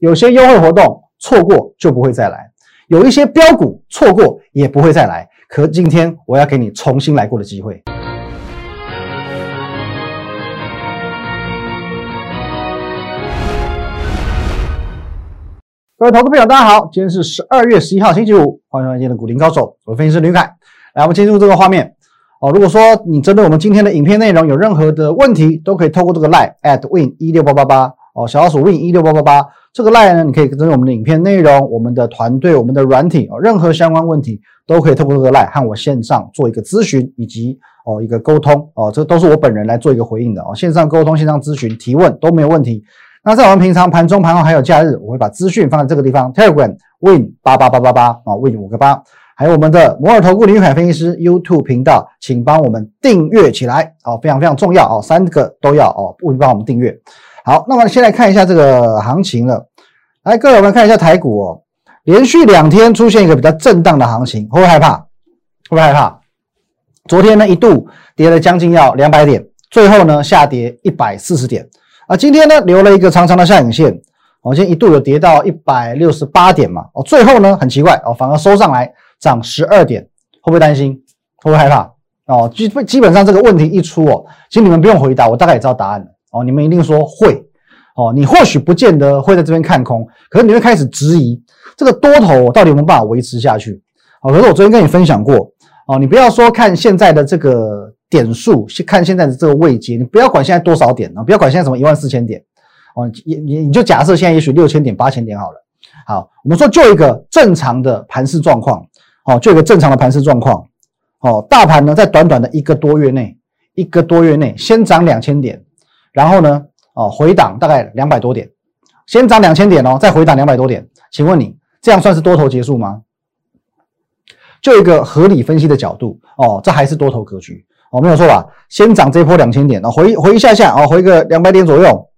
有些优惠活动错过就不会再来，有一些标股错过也不会再来。可今天我要给你重新来过的机会。各位投资朋友，大家好，今天是十二月十一号，星期五，欢迎来到今天的股林高手，我分析师吕凯。来，我们进入这个画面哦。如果说你针对我们今天的影片内容有任何的问题，都可以透过这个 line at win 一六八八八哦，小老鼠 win 一六八八八这个 line 呢，你可以针对我们的影片内容、我们的团队、我们的软体哦，任何相关问题都可以透过这个 line 和我线上做一个咨询以及哦一个沟通哦，这都是我本人来做一个回应的哦，线上沟通、线上咨询、提问都没有问题。那在我们平常盘中、盘后还有假日，我会把资讯放在这个地方，Telegram Win 八八八八八啊，Win 五个八，还有我们的摩尔投顾林玉凯分析师 YouTube 频道，请帮我们订阅起来哦，非常非常重要哦，三个都要哦，务必帮我们订阅。好，那么先来看一下这个行情了，来，各位我们看一下台股哦，连续两天出现一个比较震荡的行情，会不会害怕？会不会害怕？昨天呢一度跌了将近要两百点，最后呢下跌一百四十点。啊，今天呢留了一个长长的下影线，哦，今天一度有跌到一百六十八点嘛，哦，最后呢很奇怪哦，反而收上来涨十二点，会不会担心？会不会害怕？哦，基基本上这个问题一出哦，其实你们不用回答，我大概也知道答案了哦，你们一定说会哦，你或许不见得会在这边看空，可是你会开始质疑这个多头到底有没有办法维持下去？哦，可是我昨天跟你分享过哦，你不要说看现在的这个。点数去看现在的这个位阶，你不要管现在多少点啊，不要管现在什么一万四千点哦，你你你就假设现在也许六千点、八千点好了。好，我们说就一个正常的盘势状况，哦，就一个正常的盘势状况，哦，大盘呢在短短的一个多月内，一个多月内先涨两千点，然后呢，哦回档大概两百多点，先涨两千点哦，再回档两百多点，请问你这样算是多头结束吗？就一个合理分析的角度哦，这还是多头格局。哦，没有错吧？先涨这波两千点，哦，回回一下下，啊，回个两百点左右，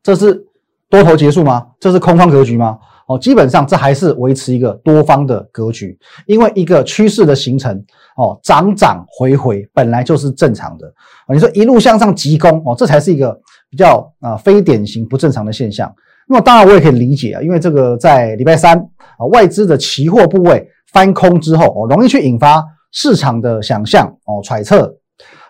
这是多头结束吗？这是空方格局吗？哦，基本上这还是维持一个多方的格局，因为一个趋势的形成，哦，涨涨回回本来就是正常的。啊，你说一路向上急攻，哦，这才是一个比较啊非典型不正常的现象。那么当然我也可以理解啊，因为这个在礼拜三啊外资的期货部位翻空之后，哦，容易去引发。市场的想象哦，揣测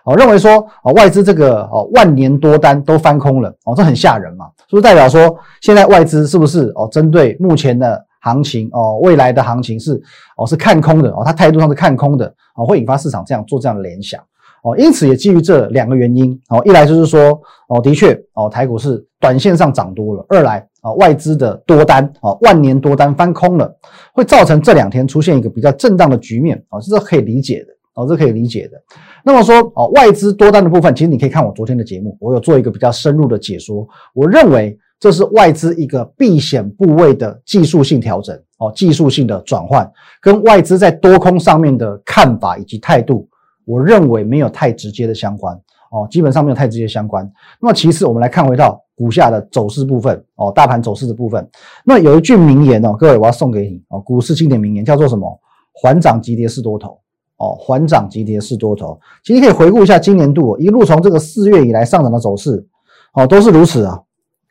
哦，认为说哦，外资这个哦万年多单都翻空了哦，这很吓人嘛，是不是代表说现在外资是不是哦，针对目前的行情哦，未来的行情是哦是看空的哦，他态度上是看空的哦，会引发市场这样做这样的联想哦，因此也基于这两个原因哦，一来就是说哦，的确哦，台股是短线上涨多了，二来。啊，外资的多单啊，万年多单翻空了，会造成这两天出现一个比较震荡的局面啊，这是可以理解的哦，这可以理解的。那么说哦，外资多单的部分，其实你可以看我昨天的节目，我有做一个比较深入的解说。我认为这是外资一个避险部位的技术性调整哦，技术性的转换，跟外资在多空上面的看法以及态度，我认为没有太直接的相关哦，基本上没有太直接相关。那么其次，我们来看回到。股价的走势部分哦，大盘走势的部分，那有一句名言哦，各位我要送给你哦，股市经典名言叫做什么？缓涨急跌是多头哦，缓涨急跌是多头。其实可以回顾一下今年度一路从这个四月以来上涨的走势哦，都是如此啊，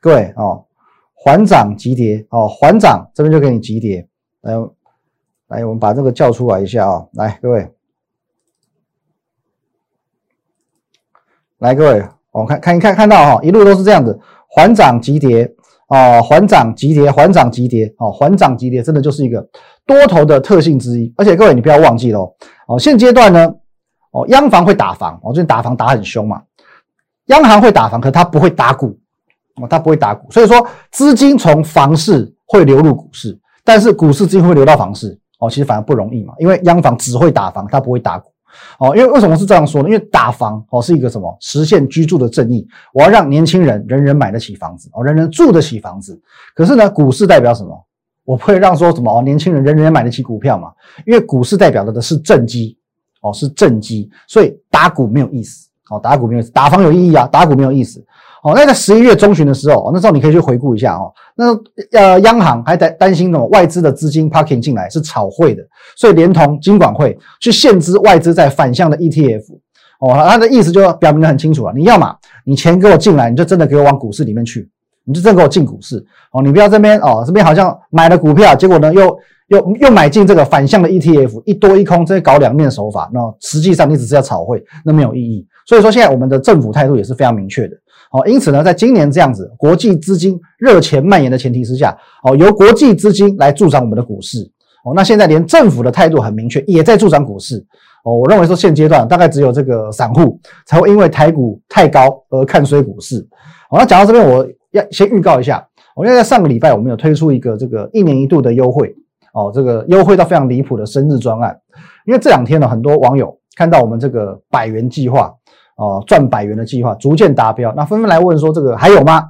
各位哦，缓涨急跌哦，缓涨这边就给你急跌，来来，我们把这个叫出来一下啊，来各位，来各位。我看看一看看到哈，一路都是这样子，缓涨急跌哦，缓涨急跌，缓涨急跌哦，缓涨急跌，真的就是一个多头的特性之一。而且各位你不要忘记喽，哦，现阶段呢，哦，央行会打房，哦，最近打房打很凶嘛，央行会打房，可它不会打股，哦，它不会打股，所以说资金从房市会流入股市，但是股市资金会流到房市，哦，其实反而不容易嘛，因为央行只会打房，它不会打股。哦，因为为什么是这样说呢？因为打房哦是一个什么实现居住的正义，我要让年轻人人人买得起房子哦，人人住得起房子。可是呢，股市代表什么？我不会让说什么哦，年轻人人人买得起股票嘛？因为股市代表的的是正机哦，是正机，所以打股没有意思哦，打股没有意思，打房有意义啊，打股没有意思。哦，那在十一月中旬的时候，那时候你可以去回顾一下哦。那呃，央行还在担心什么？外资的资金 parking 进来是炒汇的，所以连同金管会去限制外资在反向的 ETF。哦，他的意思就表明的很清楚了。你要嘛，你钱给我进来，你就真的给我往股市里面去。你就真的给我进股市哦，你不要这边哦，这边好像买了股票，结果呢又又又买进这个反向的 ETF，一多一空，这些搞两面手法，那实际上你只是要炒汇，那没有意义。所以说现在我们的政府态度也是非常明确的哦，因此呢，在今年这样子国际资金热钱蔓延的前提之下，哦，由国际资金来助长我们的股市哦，那现在连政府的态度很明确，也在助长股市。哦，我认为说现阶段大概只有这个散户才会因为台股太高而看衰股市。好，那讲到这边，我要先预告一下，我因为在上个礼拜我们有推出一个这个一年一度的优惠哦，这个优惠到非常离谱的生日专案。因为这两天呢，很多网友看到我们这个百元计划哦，赚百元的计划逐渐达标，那纷纷来问说这个还有吗？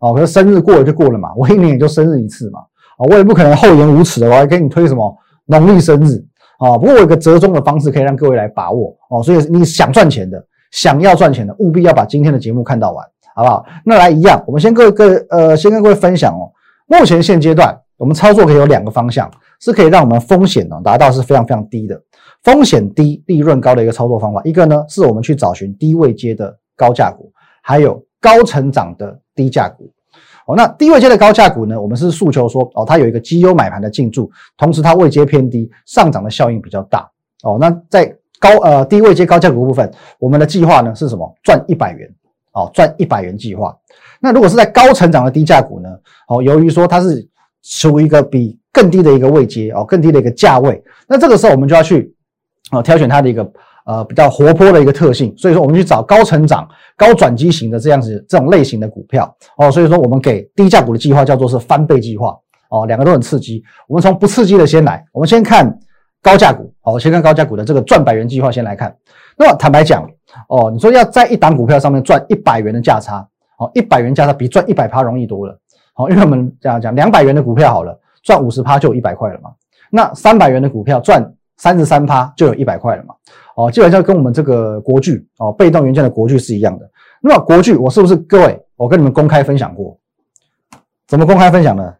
哦，可是生日过了就过了嘛，我一年也就生日一次嘛，啊，我也不可能厚颜无耻的，我还给你推什么农历生日。啊，不过我有个折中的方式可以让各位来把握哦，所以你想赚钱的，想要赚钱的，务必要把今天的节目看到完，好不好？那来一样，我们先各各呃，先跟各位分享哦。目前现阶段，我们操作可以有两个方向，是可以让我们风险呢达到是非常非常低的，风险低、利润高的一个操作方法。一个呢，是我们去找寻低位阶的高价股，还有高成长的低价股。哦，那低位阶的高价股呢？我们是诉求说，哦，它有一个绩优买盘的进驻，同时它位阶偏低，上涨的效应比较大。哦，那在高呃低位阶高价股部分，我们的计划呢是什么？赚一百元，哦，赚一百元计划。那如果是在高成长的低价股呢？哦，由于说它是处于一个比更低的一个位阶，哦，更低的一个价位，那这个时候我们就要去，哦，挑选它的一个。呃，比较活泼的一个特性，所以说我们去找高成长、高转机型的这样子这种类型的股票哦。所以说我们给低价股的计划叫做是翻倍计划哦，两个都很刺激。我们从不刺激的先来，我们先看高价股哦，先看高价股的这个赚百元计划先来看。那么坦白讲哦，你说要在一档股票上面赚一百元的价差哦，一百元价差比赚一百趴容易多了哦，因为我们这样讲，两百元的股票好了，赚五十趴就一百块了嘛。那三百元的股票赚三十三趴就有一百块了嘛。哦，基本上跟我们这个国巨哦，被动元件的国巨是一样的。那么国巨，我是不是各位，我跟你们公开分享过？怎么公开分享呢？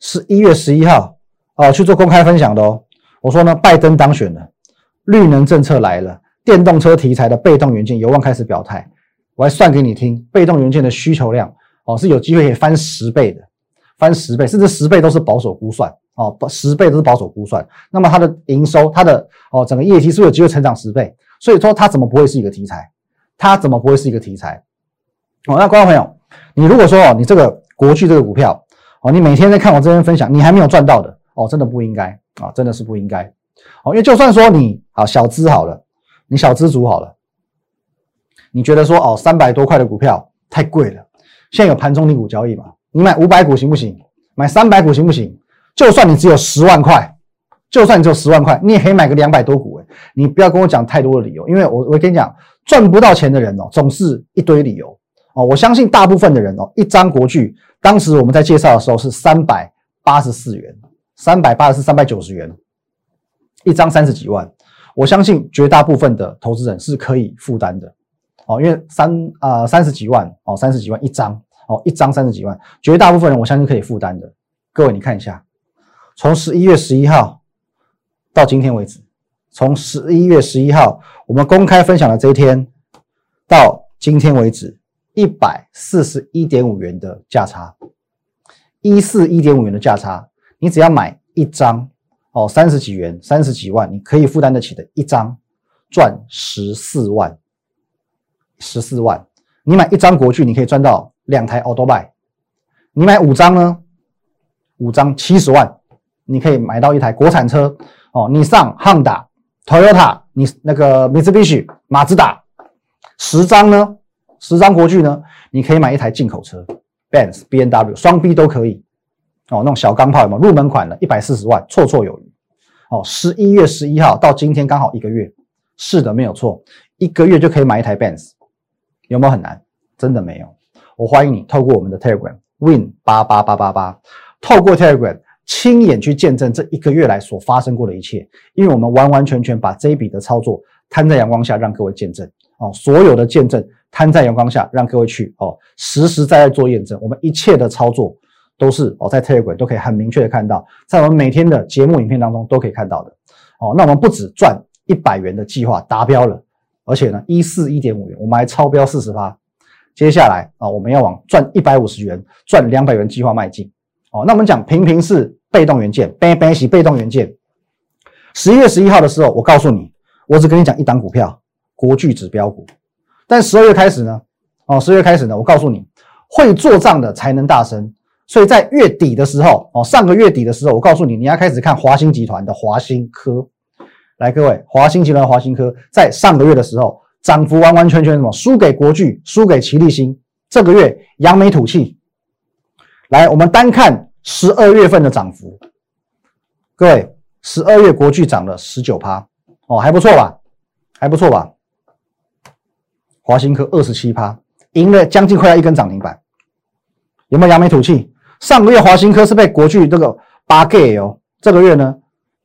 是一月十一号哦，去做公开分享的哦。我说呢，拜登当选了，绿能政策来了，电动车题材的被动元件有望开始表态。我还算给你听，被动元件的需求量哦，是有机会可以翻十倍的，翻十倍，甚至十倍都是保守估算。哦，十倍都是保守估算，那么它的营收，它的哦整个业绩是不是有机会成长十倍？所以说它怎么不会是一个题材？它怎么不会是一个题材？哦，那观众朋友，你如果说哦，你这个国巨这个股票哦，你每天在看我这边分享，你还没有赚到的哦，真的不应该啊，真的是不应该哦，因为就算说你啊小资好了，你小资族好了，你觉得说哦三百多块的股票太贵了，现在有盘中离股交易嘛？你买五百股行不行？买三百股行不行？就算你只有十万块，就算你只有十万块，你也可以买个两百多股。哎，你不要跟我讲太多的理由，因为我我跟你讲，赚不到钱的人哦，总是一堆理由哦。我相信大部分的人哦，一张国巨，当时我们在介绍的时候是三百八十四元，三百八十四、三百九十元一张，三十几万。我相信绝大部分的投资人是可以负担的哦，因为三啊三十几万哦，三十几万一张哦，一张三十几万，绝大部分人我相信可以负担的。各位，你看一下。从十一月十一号到今天为止，从十一月十一号我们公开分享的这一天到今天为止，一百四十一点五元的价差，一四一点五元的价差，你只要买一张哦，三十几元，三十几万，你可以负担得起的一张，赚十四万，十四万，你买一张国巨，你可以赚到两台 a u t o b y 你买五张呢，五张七十万。你可以买到一台国产车哦，你上汉达、Toyota，你那个 Mitsubishi、马自达，十张呢，十张国巨呢，你可以买一台进口车，Benz、B N W，双 B 都可以哦，那种小钢炮有没有？入门款的，一百四十万，绰绰有余哦。十一月十一号到今天刚好一个月，是的，没有错，一个月就可以买一台 Benz，有没有很难？真的没有。我欢迎你透过我们的 Telegram Win 八八八八八，透过 Telegram。亲眼去见证这一个月来所发生过的一切，因为我们完完全全把这一笔的操作摊在阳光下，让各位见证哦，所有的见证摊在阳光下，让各位去哦，实实在在做验证。我们一切的操作都是哦，在 Telegram 都可以很明确的看到，在我们每天的节目影片当中都可以看到的哦。那我们不止赚一百元的计划达标了，而且呢，一四一点五元，我们还超标四十八。接下来啊，我们要往赚一百五十元、赚两百元计划迈进。哦，那我们讲平平是被动元件，ban ban 是被动元件。十一月十一号的时候，我告诉你，我只跟你讲一档股票，国巨指标股。但十二月开始呢，哦，十二月开始呢，我告诉你，会做账的才能大声。所以在月底的时候，哦，上个月底的时候，我告诉你，你要开始看华兴集团的华兴科。来，各位，华兴集团华兴科在上个月的时候。涨幅完完全全什么？输给国巨，输给齐力新。这个月扬眉吐气。来，我们单看十二月份的涨幅。各位，十二月国巨涨了十九趴，哦，还不错吧？还不错吧？华兴科二十七趴，赢了将近快要一根涨停板。有没有扬眉吐气？上个月华兴科是被国巨这个八 G 哦，这个月呢，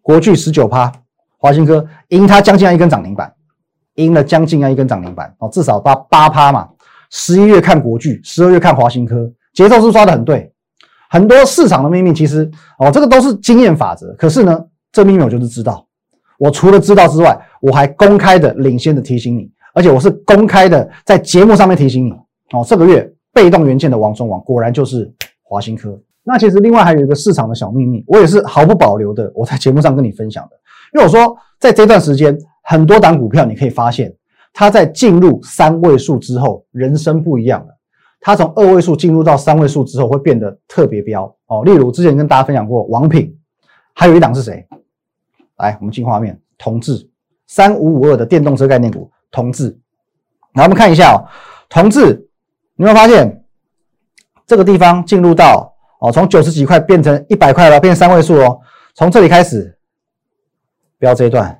国巨十九趴，华兴科赢它将近要一根涨停板。赢了将近要一根涨停板哦，至少八八趴嘛。十一月看国巨，十二月看华新科，节奏是抓的很对。很多市场的秘密其实哦，这个都是经验法则。可是呢，这秘密我就是知道。我除了知道之外，我还公开的领先的提醒你，而且我是公开的在节目上面提醒你哦。这个月被动元件的王中王果然就是华新科。那其实另外还有一个市场的小秘密，我也是毫不保留的我在节目上跟你分享的，因为我说在这段时间。很多档股票，你可以发现，它在进入三位数之后，人生不一样了。它从二位数进入到三位数之后，会变得特别标哦。例如之前跟大家分享过王品，还有一档是谁？来，我们进画面，同志三五五二的电动车概念股，同志。来，我们看一下哦，同志，你会发现这个地方进入到哦，从九十几块变成一百块了，变三位数哦。从这里开始标这一段。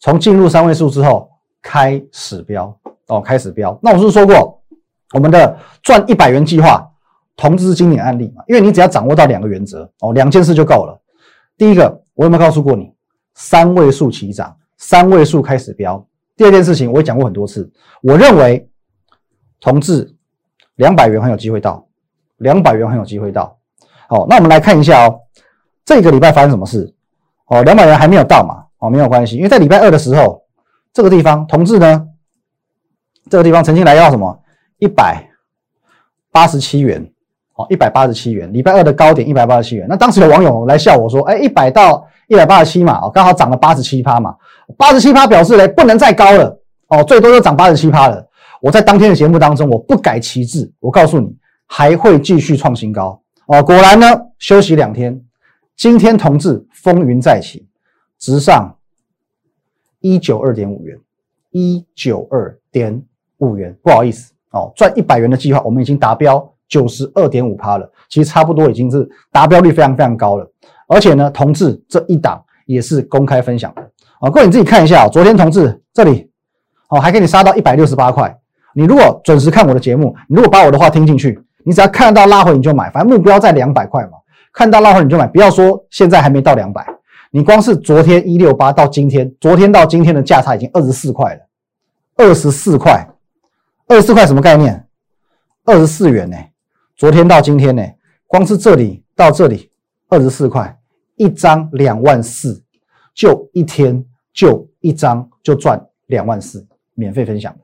从进入三位数之后开始标哦，开始标。那我是不是说过，我们的赚一百元计划，同志经典案例嘛？因为你只要掌握到两个原则哦，两件事就够了。第一个，我有没有告诉过你，三位数起涨，三位数开始飙？第二件事情，我也讲过很多次，我认为同志两百元很有机会到，两百元很有机会到。好，那我们来看一下哦，这个礼拜发生什么事？哦，两百元还没有到嘛？哦，没有关系，因为在礼拜二的时候，这个地方同志呢，这个地方曾经来到什么一百八十七元，哦，一百八十七元，礼拜二的高点一百八十七元。那当时有网友来笑我说，哎，一百到一百八十七嘛，哦，刚好涨了八十七趴嘛，八十七趴表示嘞不能再高了，哦，最多就涨八十七趴了。我在当天的节目当中，我不改旗帜，我告诉你还会继续创新高，哦，果然呢，休息两天，今天同志风云再起。直上一九二点五元，一九二点五元，不好意思哦，赚一百元的计划我们已经达标九十二点五趴了，其实差不多已经是达标率非常非常高了。而且呢，同志这一档也是公开分享的啊，各位你自己看一下，昨天同志这里哦还给你杀到一百六十八块，你如果准时看我的节目，你如果把我的话听进去，你只要看到拉回你就买，反正目标在两百块嘛，看到拉回你就买，不要说现在还没到两百。你光是昨天一六八到今天，昨天到今天的价差已经二十四块了，二十四块，二十四块什么概念？二十四元呢？昨天到今天呢？光是这里到这里二十四块，一张两万四，就一天就一张就赚两万四，免费分享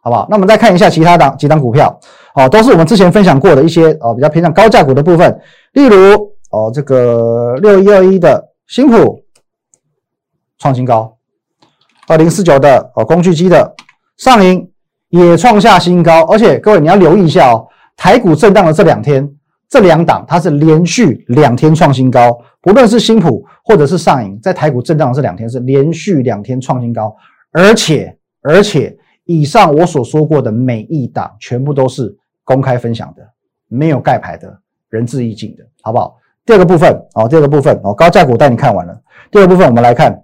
好不好？那我们再看一下其他的几张股票，哦，都是我们之前分享过的一些哦比较偏向高价股的部分，例如哦这个六一二一的。新普创新高，二零四九的哦，工具机的上影也创下新高，而且各位你要留意一下哦，台股震荡的这两天，这两档它是连续两天创新高，不论是新普或者是上影，在台股震荡的这两天是连续两天创新高，而且而且以上我所说过的每一档全部都是公开分享的，没有盖牌的，仁至义尽的，好不好？第二个部分哦，第二个部分哦，高价股带你看完了。第二个部分，我们来看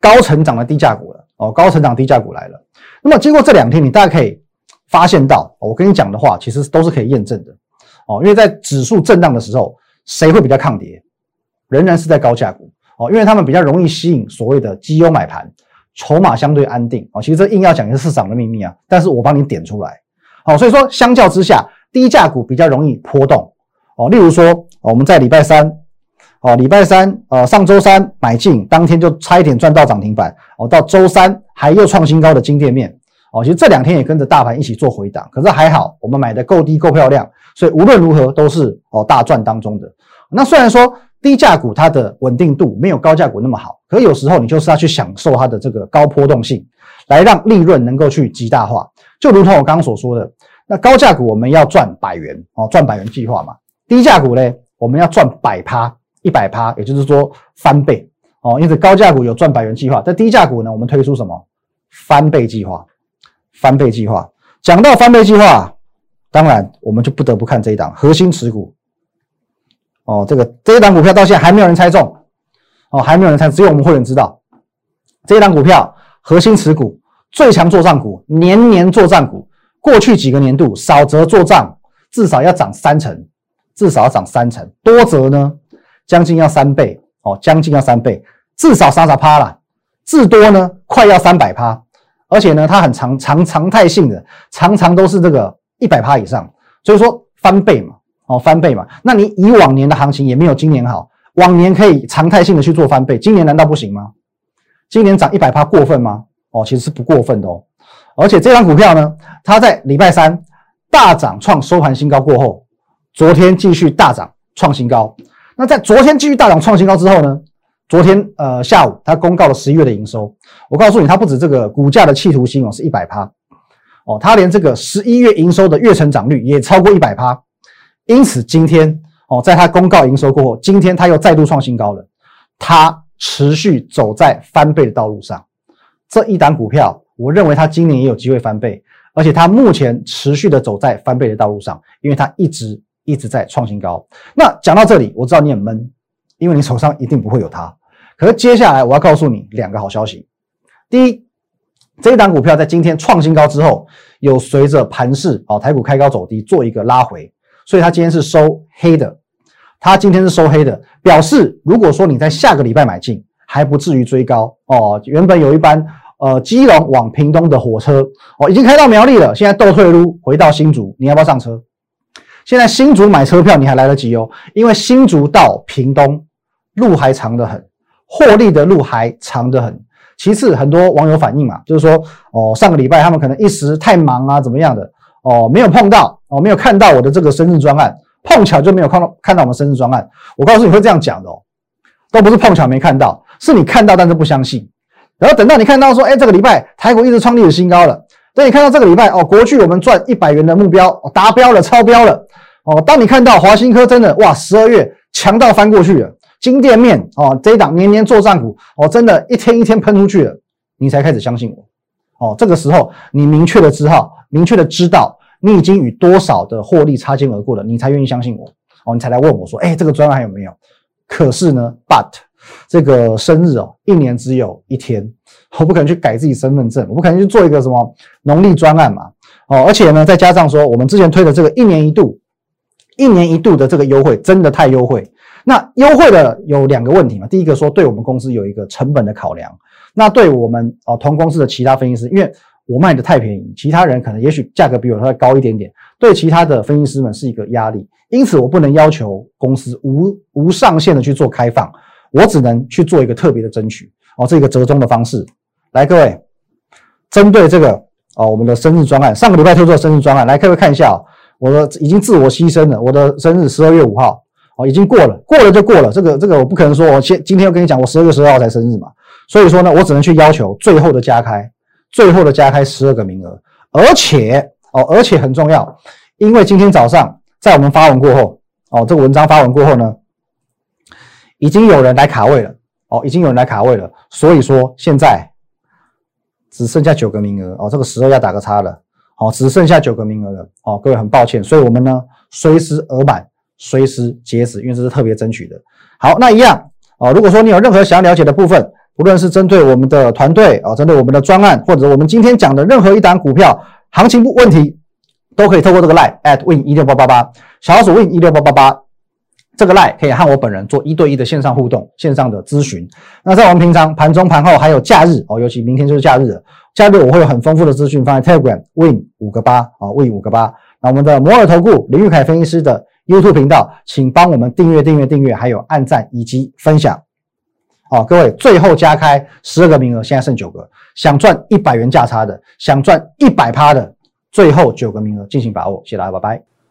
高成长的低价股了哦，高成长低价股来了。那么经过这两天，你大家可以发现到，我跟你讲的话，其实都是可以验证的哦。因为在指数震荡的时候，谁会比较抗跌？仍然是在高价股哦，因为他们比较容易吸引所谓的绩优买盘，筹码相对安定哦。其实这硬要讲一个市场的秘密啊，但是我帮你点出来好，所以说相较之下，低价股比较容易波动。哦，例如说，我们在礼拜三，哦，礼拜三，呃，上周三买进，当天就差一点赚到涨停板。哦，到周三还又创新高的金店面，哦，其实这两天也跟着大盘一起做回档，可是还好，我们买的够低够漂亮，所以无论如何都是哦大赚当中的。那虽然说低价股它的稳定度没有高价股那么好，可有时候你就是要去享受它的这个高波动性，来让利润能够去极大化。就如同我刚刚所说的，那高价股我们要赚百元哦，赚百元计划嘛。低价股呢，我们要赚百趴、一百趴，也就是说翻倍哦。因此高价股有赚百元计划，在低价股呢，我们推出什么翻倍计划？翻倍计划，讲到翻倍计划，当然我们就不得不看这一档核心持股。哦，这个这一档股票到现在还没有人猜中，哦，还没有人猜，只有我们会员知道。这一档股票核心持股，最强做账股，年年做账股，过去几个年度少则做账至少要涨三成，至少要涨三成，多则呢将近要三倍，哦，将近要三倍，至少三十趴了，至多呢快要三百趴。而且呢，它很常常常态性的，常常都是这个一百趴以上，所以说翻倍嘛，哦翻倍嘛。那你以往年的行情也没有今年好，往年可以常态性的去做翻倍，今年难道不行吗？今年涨一百趴过分吗？哦，其实是不过分的哦。而且这张股票呢，它在礼拜三大涨创收盘新高过后，昨天继续大涨创新高。那在昨天继续大涨创新高之后呢？昨天呃下午，它公告了十一月的营收。我告诉你，它不止这个股价的企图心哦，是一百趴哦，它连这个十一月营收的月成长率也超过一百趴。因此今天哦，在它公告营收过后，今天它又再度创新高了。它持续走在翻倍的道路上。这一档股票，我认为它今年也有机会翻倍，而且它目前持续的走在翻倍的道路上，因为它一直一直在创新高。那讲到这里，我知道你很闷，因为你手上一定不会有它。可是接下来我要告诉你两个好消息。第一，这一档股票在今天创新高之后，有随着盘势哦，台股开高走低做一个拉回，所以它今天是收黑的。它今天是收黑的，表示如果说你在下个礼拜买进，还不至于追高哦。原本有一班呃基隆往屏东的火车哦，已经开到苗栗了，现在倒退路回到新竹，你要不要上车？现在新竹买车票你还来得及哦，因为新竹到屏东路还长得很。获利的路还长得很。其次，很多网友反映嘛，就是说，哦，上个礼拜他们可能一时太忙啊，怎么样的，哦，没有碰到，哦，没有看到我的这个生日专案，碰巧就没有看到看到我们生日专案。我告诉你会这样讲的哦，都不是碰巧没看到，是你看到但是不相信。然后等到你看到说，哎，这个礼拜台股一直创历史新高了，等你看到这个礼拜哦，国巨我们赚一百元的目标达标了，超标了，哦，当你看到华新科真的哇，十二月强到翻过去了。金店面哦，这一档年年做账股哦，真的一天一天喷出去了，你才开始相信我哦。这个时候你明确的知道，明确的知道你已经与多少的获利擦肩而过了，你才愿意相信我哦，你才来问我说，哎，这个专案还有没有？可是呢，but 这个生日哦，一年只有一天，我不可能去改自己身份证，我不可能去做一个什么农历专案嘛哦，而且呢，再加上说我们之前推的这个一年一度，一年一度的这个优惠真的太优惠。那优惠的有两个问题嘛，第一个说对我们公司有一个成本的考量，那对我们哦同公司的其他分析师，因为我卖的太便宜，其他人可能也许价格比我稍微高一点点，对其他的分析师们是一个压力，因此我不能要求公司无无上限的去做开放，我只能去做一个特别的争取哦，这个折中的方式。来，各位，针对这个哦我们的生日专案，上个礼拜推出生日专案，来各位看一下哦，我的已经自我牺牲了，我的生日十二月五号。哦，已经过了，过了就过了。这个这个我不可能说，我先今天要跟你讲，我十二月十二号才生日嘛。所以说呢，我只能去要求最后的加开，最后的加开十二个名额。而且哦，而且很重要，因为今天早上在我们发文过后，哦，这个文章发文过后呢，已经有人来卡位了。哦，已经有人来卡位了。所以说现在只剩下九个名额。哦，这个十二要打个叉了。哦，只剩下九个名额了。哦，各位很抱歉，所以我们呢随时额满。随时截止，因为是特别争取的。好，那一样啊。如果说你有任何想要了解的部分，不论是针对我们的团队啊，针对我们的专案，或者我们今天讲的任何一档股票行情不问题，都可以透过这个 line at win 一六八八八，小老鼠 win 一六八八八，这个 line 可以和我本人做一对一的线上互动、线上的咨询。那在我们平常盘中、盘后还有假日哦，尤其明天就是假日了，假日我会有很丰富的资讯放在 Telegram win 五个八啊，win 五个八。那我们的摩尔投顾林玉凯分析师的。YouTube 频道，请帮我们订阅、订阅、订阅，还有按赞以及分享。哦，各位，最后加开十二个名额，现在剩九个，想赚一百元价差的，想赚一百趴的，最后九个名额，进行把握。谢谢大家，拜拜。